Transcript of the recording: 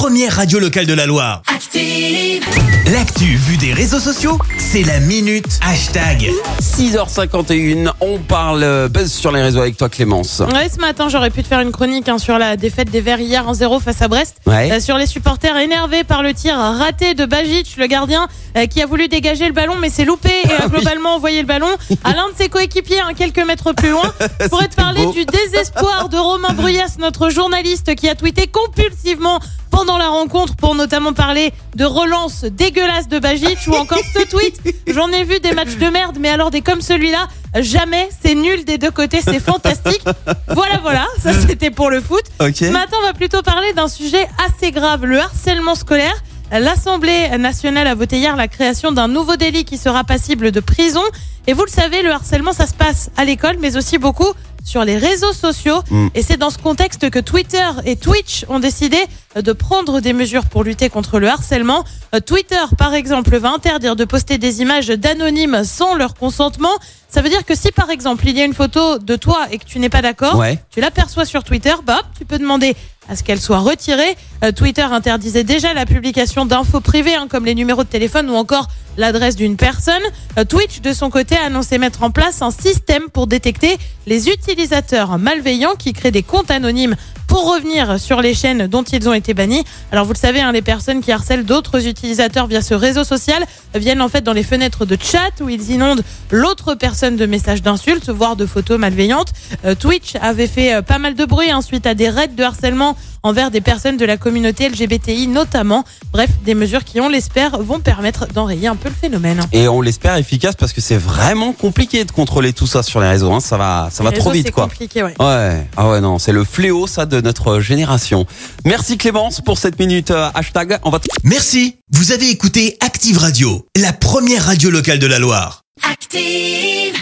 première radio locale de la Loire. Active. L'actu vue des réseaux sociaux, c'est la minute hashtag. 6h51, on parle euh, buzz sur les réseaux avec toi Clémence. Ouais, ce matin, j'aurais pu te faire une chronique hein, sur la défaite des Verts hier 1-0 face à Brest. Ouais. Euh, sur les supporters énervés par le tir raté de Bajic, le gardien euh, qui a voulu dégager le ballon, mais s'est loupé et a globalement envoyé le ballon à l'un de ses coéquipiers, hein, quelques mètres plus loin. Je pourrais te parler beau. du désespoir de Romain Bruyas, notre journaliste qui a tweeté compulsivement pendant la rencontre pour notamment parler de relance dégueulasse de Bajic ou encore ce tweet. J'en ai vu des matchs de merde, mais alors des comme celui-là, jamais. C'est nul des deux côtés, c'est fantastique. Voilà, voilà, ça c'était pour le foot. Ok. Ce matin, on va plutôt parler d'un sujet assez grave, le harcèlement scolaire. L'Assemblée nationale a voté hier la création d'un nouveau délit qui sera passible de prison. Et vous le savez, le harcèlement, ça se passe à l'école, mais aussi beaucoup sur les réseaux sociaux. Mm. Et c'est dans ce contexte que Twitter et Twitch ont décidé de prendre des mesures pour lutter contre le harcèlement. Euh, Twitter, par exemple, va interdire de poster des images d'anonymes sans leur consentement. Ça veut dire que si, par exemple, il y a une photo de toi et que tu n'es pas d'accord, Ouais. tu l'aperçois sur Twitter, bah, hop, tu peux demander à ce qu'elle soit retirée. Euh, Twitter interdisait déjà la publication d'infos privées, hein, comme les numéros de téléphone ou encore l'adresse d'une personne. Euh, Twitch, de son côté, a annoncé mettre en place un système pour détecter les utilisateurs malveillants qui créent des comptes anonymes pour revenir sur les chaînes dont ils ont été bannis. Alors vous le savez, hein, les personnes qui harcèlent d'autres utilisateurs via ce réseau social viennent en fait dans les fenêtres de chat où ils inondent l'autre personne de messages d'insultes, voire de photos malveillantes. Euh, Twitch avait fait euh, pas mal de bruit hein, suite à des raids de harcèlement envers des personnes de la communauté LGBTI notamment. Bref, des mesures qui, on l'espère, vont permettre d'enrayer un peu le phénomène. Et on l'espère efficace parce que c'est vraiment compliqué de contrôler tout ça sur les réseaux. hein. Ça va, ça va trop vite c'est quoi. compliqué, ouais. Ouais, ah ouais non, c'est le fléau ça de notre génération. Merci Clémence pour cette minute euh, hashtag. On va Merci, vous avez écouté Active Radio, la première radio locale de la Loire. Active.